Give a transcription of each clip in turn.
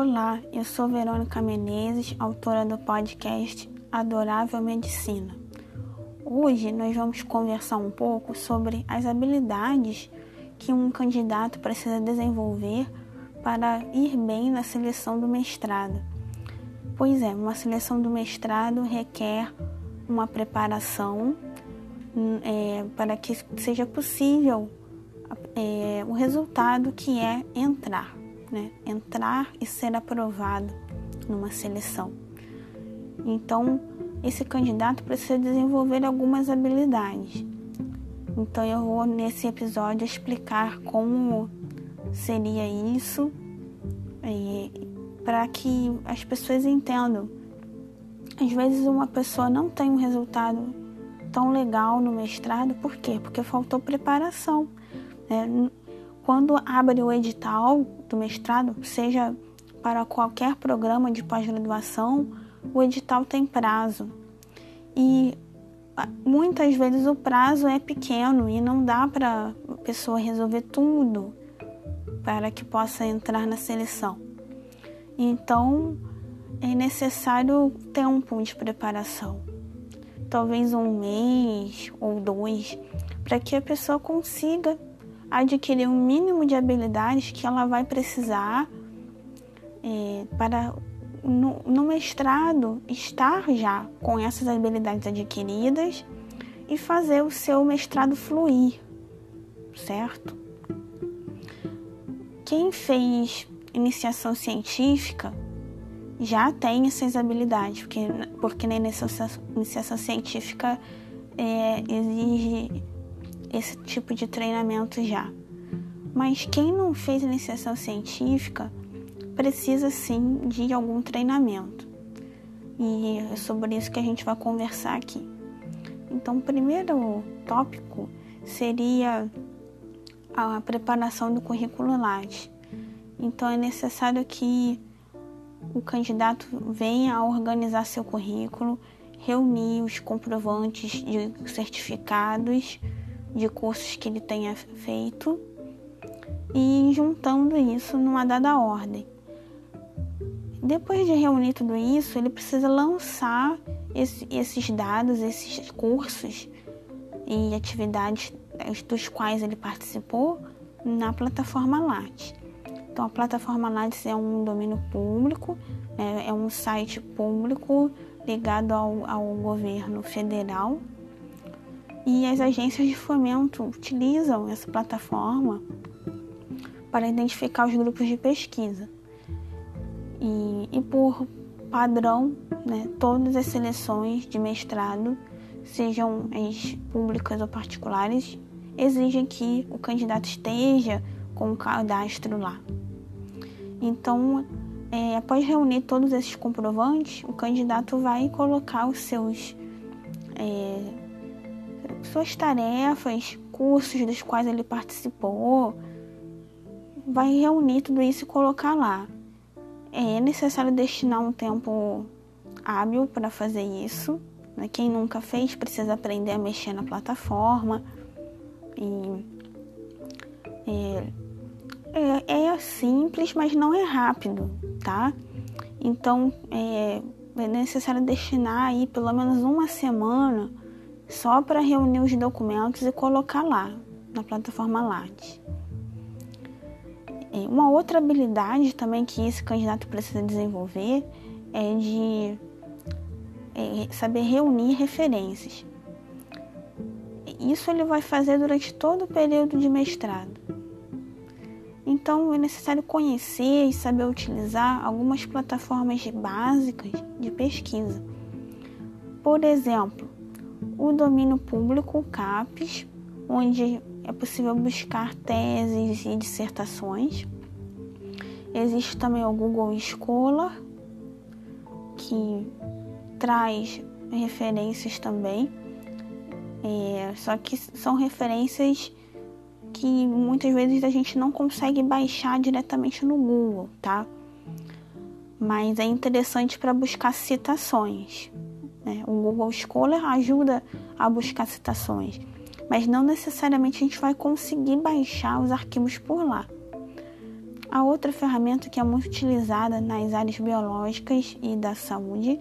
Olá, eu sou Verônica Menezes, autora do podcast Adorável Medicina. Hoje nós vamos conversar um pouco sobre as habilidades que um candidato precisa desenvolver para ir bem na seleção do mestrado. Pois é, uma seleção do mestrado requer uma preparação é, para que seja possível é, o resultado que é entrar né, entrar e ser aprovado numa seleção. Então, esse candidato precisa desenvolver algumas habilidades. Então, eu vou nesse episódio explicar como seria isso para que as pessoas entendam. Às vezes, uma pessoa não tem um resultado tão legal no mestrado, por quê? Porque faltou preparação. Né? Quando abre o edital do mestrado, seja para qualquer programa de pós-graduação, o edital tem prazo. E ah, muitas vezes o prazo é pequeno e não dá para a pessoa resolver tudo para que possa entrar na seleção. Então, é necessário tempo de preparação, talvez um mês ou dois, para que a pessoa consiga adquirir um mínimo de habilidades que ela vai precisar é, para no, no mestrado estar já com essas habilidades adquiridas e fazer o seu mestrado fluir, certo? Quem fez iniciação científica já tem essas habilidades, porque, porque na iniciação, iniciação científica é, exige esse tipo de treinamento já. Mas quem não fez iniciação científica precisa sim de algum treinamento. E é sobre isso que a gente vai conversar aqui. Então, o primeiro tópico seria a preparação do currículo Lattes. Então, é necessário que o candidato venha a organizar seu currículo, reunir os comprovantes de certificados de cursos que ele tenha feito e juntando isso numa dada ordem. Depois de reunir tudo isso, ele precisa lançar esse, esses dados, esses cursos e atividades dos quais ele participou na plataforma Lattes. Então, a plataforma Lattes é um domínio público, é, é um site público ligado ao, ao governo federal e as agências de fomento utilizam essa plataforma para identificar os grupos de pesquisa. E, e por padrão, né, todas as seleções de mestrado, sejam as públicas ou particulares, exigem que o candidato esteja com o cadastro lá. Então, é, após reunir todos esses comprovantes, o candidato vai colocar os seus é, suas tarefas, cursos dos quais ele participou, vai reunir tudo isso e colocar lá. É necessário destinar um tempo hábil para fazer isso. Né? Quem nunca fez precisa aprender a mexer na plataforma. E é, é, é simples, mas não é rápido, tá? Então é, é necessário destinar aí pelo menos uma semana só para reunir os documentos e colocar lá na plataforma Lattes. Uma outra habilidade também que esse candidato precisa desenvolver é de é, saber reunir referências. Isso ele vai fazer durante todo o período de mestrado. Então é necessário conhecer e saber utilizar algumas plataformas básicas de pesquisa. Por exemplo, o domínio público, CAPES, onde é possível buscar teses e dissertações. Existe também o Google Scholar, que traz referências também, é, só que são referências que muitas vezes a gente não consegue baixar diretamente no Google, tá? Mas é interessante para buscar citações. Né? O Google Scholar ajuda a buscar citações, mas não necessariamente a gente vai conseguir baixar os arquivos por lá. A outra ferramenta que é muito utilizada nas áreas biológicas e da saúde,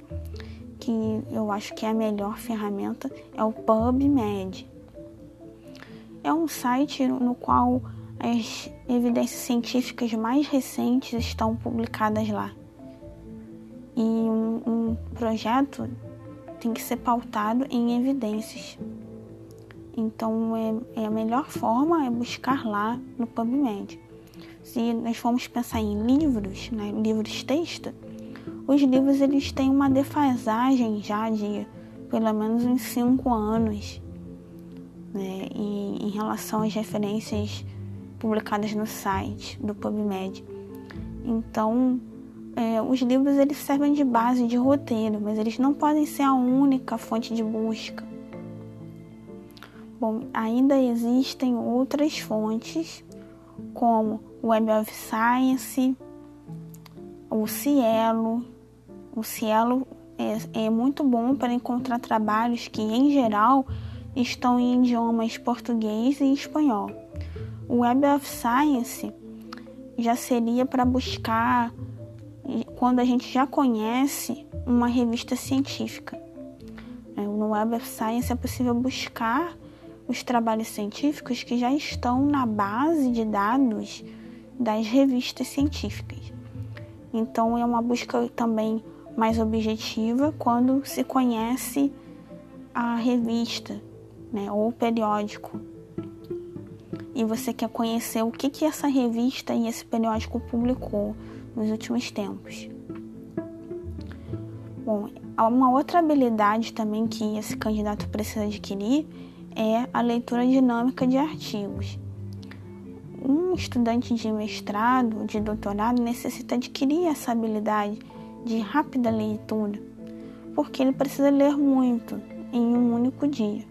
que eu acho que é a melhor ferramenta, é o PubMed. É um site no qual as evidências científicas mais recentes estão publicadas lá. E um, um projeto tem que ser pautado em evidências. Então, é, é, a melhor forma é buscar lá no PubMed. Se nós formos pensar em livros, né, livros texto, os livros eles têm uma defasagem já de pelo menos uns cinco anos né, em, em relação às referências publicadas no site do PubMed. Então, é, os livros eles servem de base de roteiro, mas eles não podem ser a única fonte de busca. Bom, ainda existem outras fontes, como o Web of Science, o Cielo. O Cielo é, é muito bom para encontrar trabalhos que, em geral, estão em idiomas português e espanhol. O Web of Science já seria para buscar quando a gente já conhece uma revista científica. É, no Web of Science é possível buscar os trabalhos científicos que já estão na base de dados das revistas científicas. Então é uma busca também mais objetiva quando se conhece a revista né, ou o periódico e você quer conhecer o que, que essa revista e esse periódico publicou nos últimos tempos. Bom, uma outra habilidade também que esse candidato precisa adquirir é a leitura dinâmica de artigos. Um estudante de mestrado, de doutorado, necessita adquirir essa habilidade de rápida leitura, porque ele precisa ler muito em um único dia.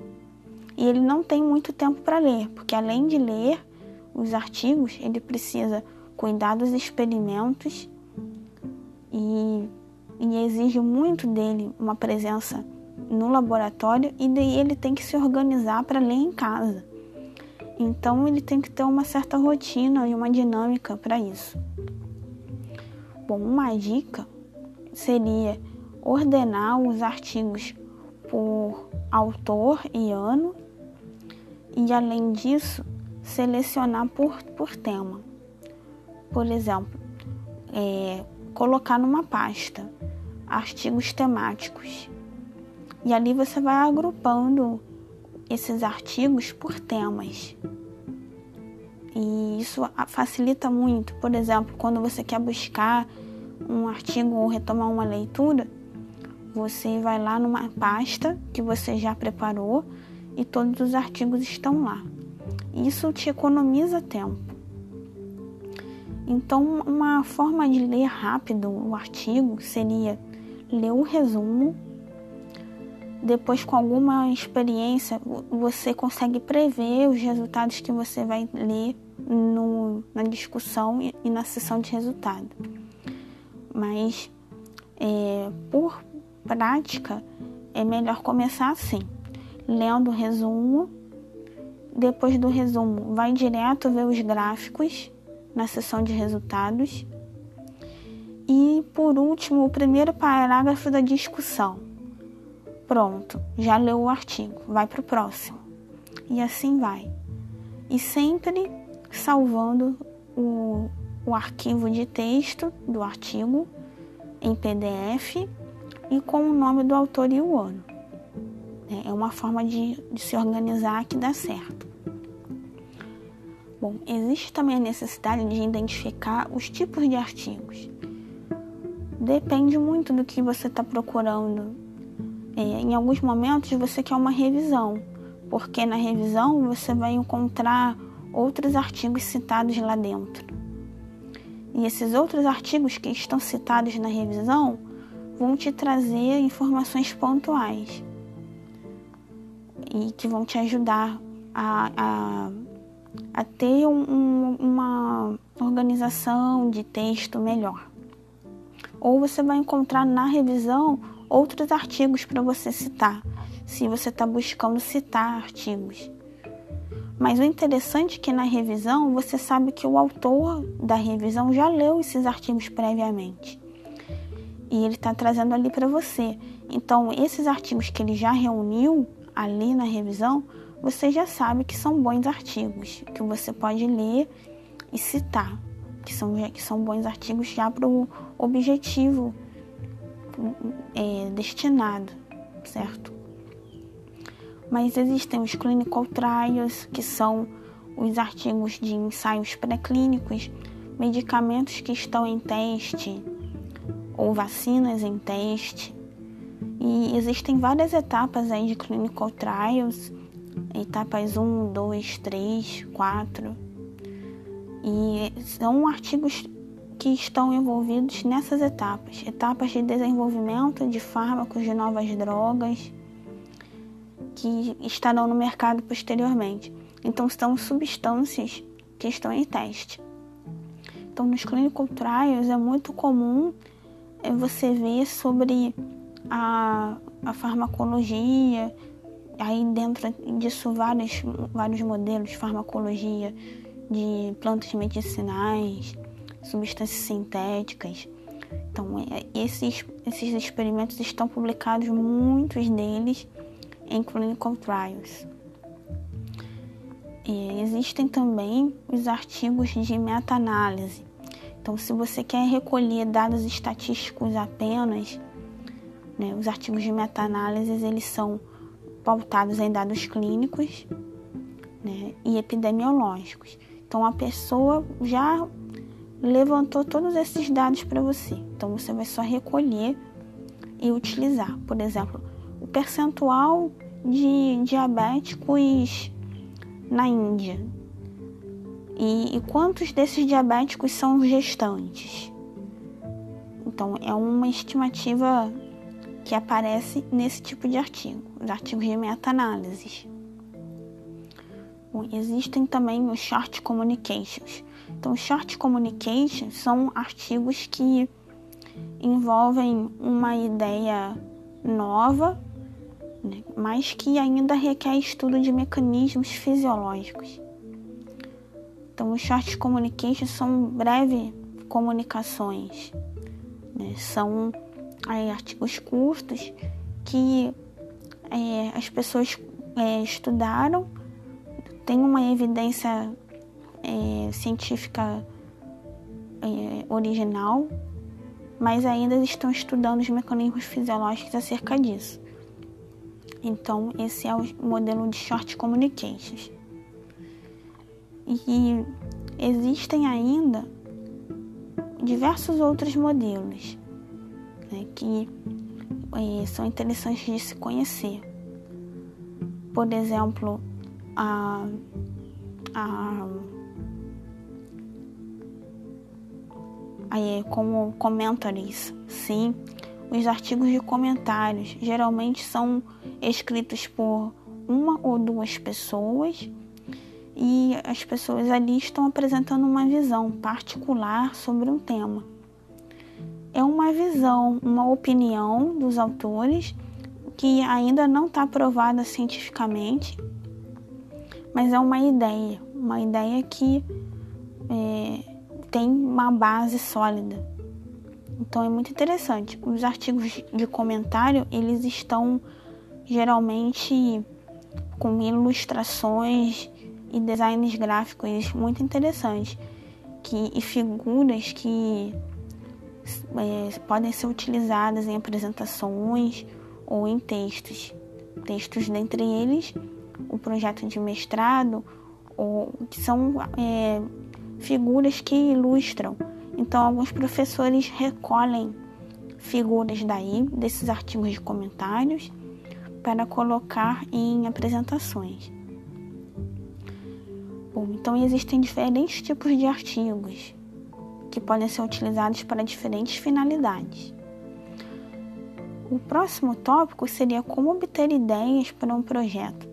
E ele não tem muito tempo para ler, porque além de ler os artigos, ele precisa cuidar dos experimentos e, e exige muito dele uma presença no laboratório e daí ele tem que se organizar para ler em casa. Então ele tem que ter uma certa rotina e uma dinâmica para isso. Bom, uma dica seria ordenar os artigos por autor e ano e além disso selecionar por, por tema. Por exemplo, é, colocar numa pasta artigos temáticos e ali você vai agrupando esses artigos por temas. E isso facilita muito. Por exemplo, quando você quer buscar um artigo ou retomar uma leitura, você vai lá numa pasta que você já preparou e todos os artigos estão lá. Isso te economiza tempo. Então, uma forma de ler rápido o artigo seria ler o resumo. Depois com alguma experiência você consegue prever os resultados que você vai ler no, na discussão e, na sessão de resultado. Mas é, por prática é melhor começar assim, lendo o resumo, depois do resumo vai direto ver os gráficos na sessão de resultados e por último o primeiro parágrafo da discussão Pronto, já leu o artigo, vai para o próximo. E assim vai. E sempre salvando o, o arquivo de texto do artigo em PDF e com o nome do autor e o ano. É uma forma de, de se organizar que dá certo. Existe também a necessidade de identificar os tipos de artigos. Depende muito do que você está procurando é, em alguns momentos você quer uma revisão, porque na revisão você vai encontrar outros artigos citados lá dentro. E esses outros artigos que estão citados na revisão vão te trazer informações pontuais e que vão te ajudar a, a, a ter um, uma organização de texto melhor. Ou você vai encontrar na revisão outros artigos para você citar, se você está buscando citar artigos. Mas o interessante é que na revisão você sabe que o autor da revisão já leu esses artigos previamente. E ele está trazendo ali para você. Então, esses artigos que ele já reuniu ali na revisão, você já sabe que são bons artigos, que você pode ler e citar, que são, que são bons artigos já para o objetivo é, destinado, certo? Mas existem os clinical trials, que são os artigos de ensaios pré-clínicos, medicamentos que estão em teste ou vacinas em teste. E existem várias etapas aí de clinical trials, etapas 1, 2, 3, 4. E são artigos que estão envolvidos nessas etapas, etapas de desenvolvimento de fármacos de novas drogas, que estarão no mercado posteriormente. Então, são substâncias que estão em teste. Então, nos clinical trials é muito comum é, você ver sobre a, a farmacologia, aí dentro disso vários, vários modelos de farmacologia de plantas medicinais, substâncias sintéticas. Então, é, esses, esses experimentos estão publicados, muitos deles, em clinical trials. E existem também os artigos de meta-análise. Então, se você quer recolher dados estatísticos apenas, né, os artigos de meta-análise eles são pautados em dados clínicos né, e epidemiológicos. Então, a pessoa já levantou todos esses dados para você. Então, você vai só recolher e utilizar. Por exemplo, o percentual de diabéticos na Índia. E, e quantos desses diabéticos são gestantes? Então, é uma estimativa que aparece nesse tipo de artigo, os artigos de meta-análises. Existem também os short communications. Então, short communications são artigos que envolvem uma ideia nova, né, mas que ainda requer estudo de mecanismos fisiológicos. Então, os short communications são breves comunicações, né, são aí, artigos curtos que é, as pessoas é, estudaram, tem uma evidência é, científica é, original, mas ainda estão estudando os mecanismos fisiológicos acerca disso. Então, esse é o modelo de short communications. E existem ainda diversos outros modelos né, que é, são interessantes de se conhecer. Por exemplo, a, a, a como commentaries, sim, os artigos de comentários geralmente são escritos por uma ou duas pessoas e as pessoas ali estão apresentando uma visão particular sobre um tema. É uma visão, uma opinião dos autores que ainda não está provada cientificamente, mas é uma ideia, uma ideia que é, tem uma base sólida. Então é muito interessante. Os artigos de comentário eles estão geralmente com ilustrações e designs gráficos muito interessantes que, e figuras que é, podem ser utilizadas em apresentações ou em textos. Textos dentre eles o projeto de mestrado, ou, que são é, figuras que ilustram. Então, alguns professores recolhem figuras daí, desses artigos de comentários, para colocar em apresentações. Bom, então existem diferentes tipos de artigos que podem ser utilizados para diferentes finalidades. O próximo tópico seria como obter ideias para um projeto.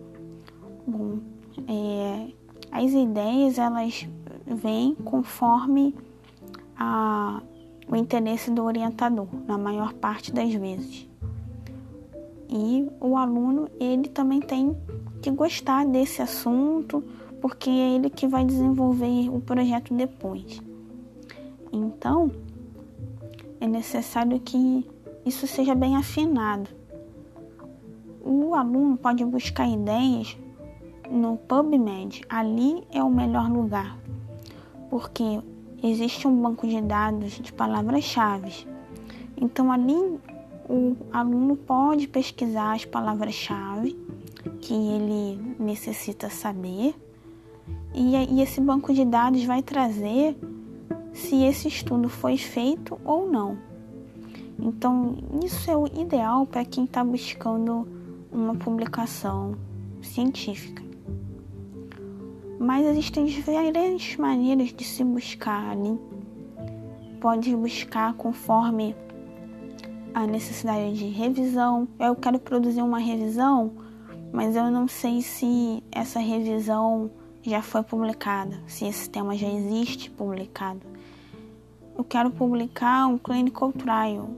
Bom, é, as ideias elas vêm conforme a, o interesse do orientador, na maior parte das vezes e o aluno ele também tem que gostar desse assunto porque é ele que vai desenvolver o projeto depois. Então, é necessário que isso seja bem afinado. O aluno pode buscar ideias no PubMed. Ali é o melhor lugar, porque existe um banco de dados de palavras-chave. Então, ali o aluno pode pesquisar as palavras-chave que ele necessita saber, e, esse banco de dados vai trazer se esse estudo foi feito ou não. Então, isso é o ideal para quem está buscando uma publicação científica. Mas existem diferentes maneiras de se buscar ali. Pode buscar conforme a necessidade de revisão. Eu quero produzir uma revisão, mas eu não sei se essa revisão já foi publicada, se esse tema já existe publicado. Eu quero publicar um clinical trial,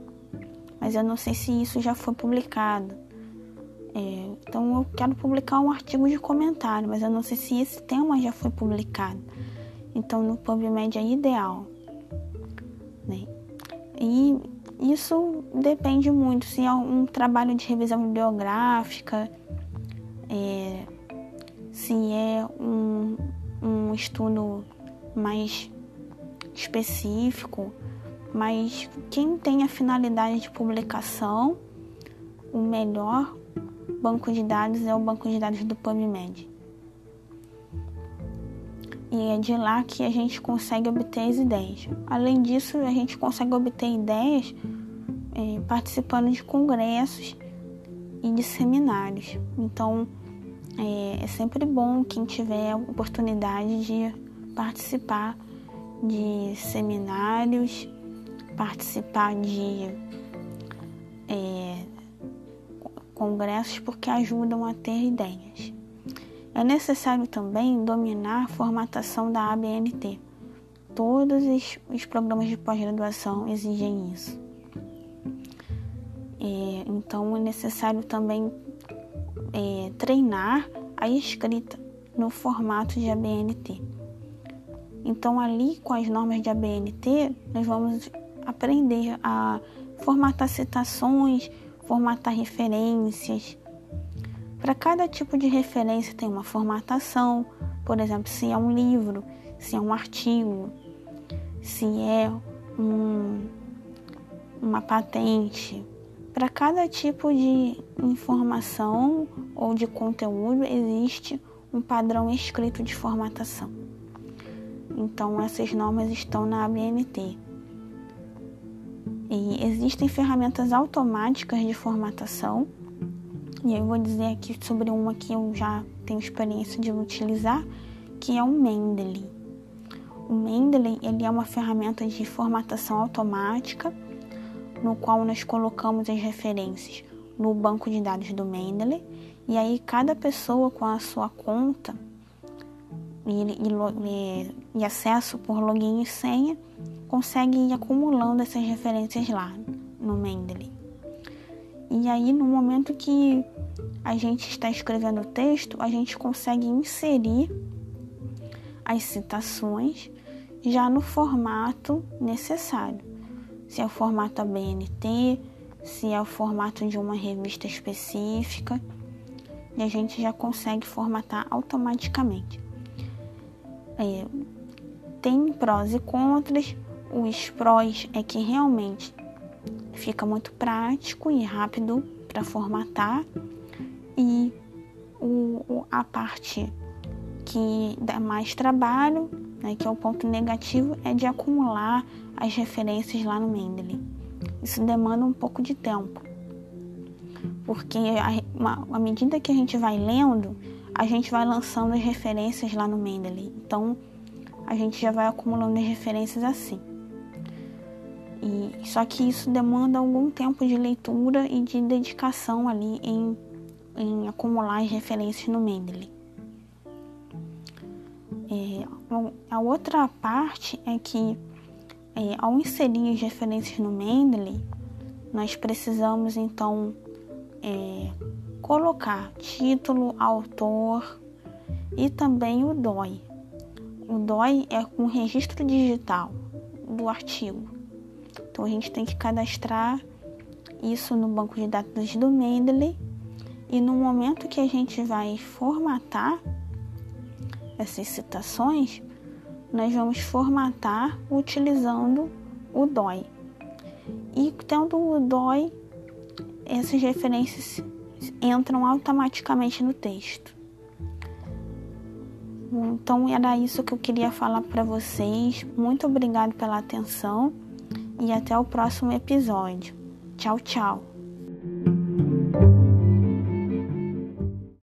mas eu não sei se isso já foi publicado. É, então eu quero publicar um artigo de comentário, mas eu não sei se esse tema já foi publicado. Então no PubMed é ideal. Né? E isso depende muito se é um trabalho de revisão bibliográfica, é, se é um, um estudo mais específico, mas quem tem a finalidade de publicação, o melhor banco de dados é o banco de dados do PubMed. E é de lá que a gente consegue obter as ideias. Além disso, a gente consegue obter ideias é, participando de congressos e de seminários. Então, é, é sempre bom quem tiver a oportunidade de participar de seminários, participar de é, congressos, porque ajudam a ter ideias. É necessário também dominar a formatação da ABNT. Todos os, programas de pós-graduação exigem isso. É, então é necessário também é, treinar a escrita no formato de ABNT. Então, ali com as normas de ABNT, nós vamos aprender a formatar citações, formatar referências, para cada tipo de referência tem uma formatação, por exemplo, se é um livro, se é um artigo, se é um, uma patente. Para cada tipo de informação ou de conteúdo existe um padrão escrito de formatação. Então essas normas estão na ABNT. E existem ferramentas automáticas de formatação e eu vou dizer aqui sobre uma que eu já tenho experiência de utilizar, que é o Mendeley. O Mendeley ele é uma ferramenta de formatação automática, no qual nós colocamos as referências no banco de dados do Mendeley, e aí cada pessoa com a sua conta e, e, acesso por login e senha consegue ir acumulando essas referências lá no Mendeley. E aí, no momento que a gente está escrevendo o texto, a gente consegue inserir as citações já no formato necessário. Se é o formato ABNT, se é o formato de uma revista específica, e a gente já consegue formatar automaticamente. É, tem prós e contras. Os prós é que realmente fica muito prático e rápido para formatar e o, a parte que dá mais trabalho, né, que é o ponto negativo, é de acumular as referências lá no Mendeley. Isso demanda um pouco de tempo, porque à medida que a gente vai lendo, a gente vai lançando as referências lá no Mendeley. Então, a gente já vai acumulando as referências assim. E, só que isso demanda algum tempo de leitura e de dedicação ali em, em acumular as referências no Mendeley. É, a outra parte é que é, ao inserir as referências no Mendeley, nós precisamos então é, colocar título, autor, e também o DOI. O DOI é um registro digital do artigo. Então a gente tem que cadastrar isso no banco de dados do Mendeley e no momento que a gente vai formatar essas citações, nós vamos formatar utilizando o DOI. E tendo o DOI, essas referências entram automaticamente no texto. Então era isso que eu queria falar para vocês. Muito obrigado pela atenção e até o próximo episódio. Tchau, tchau.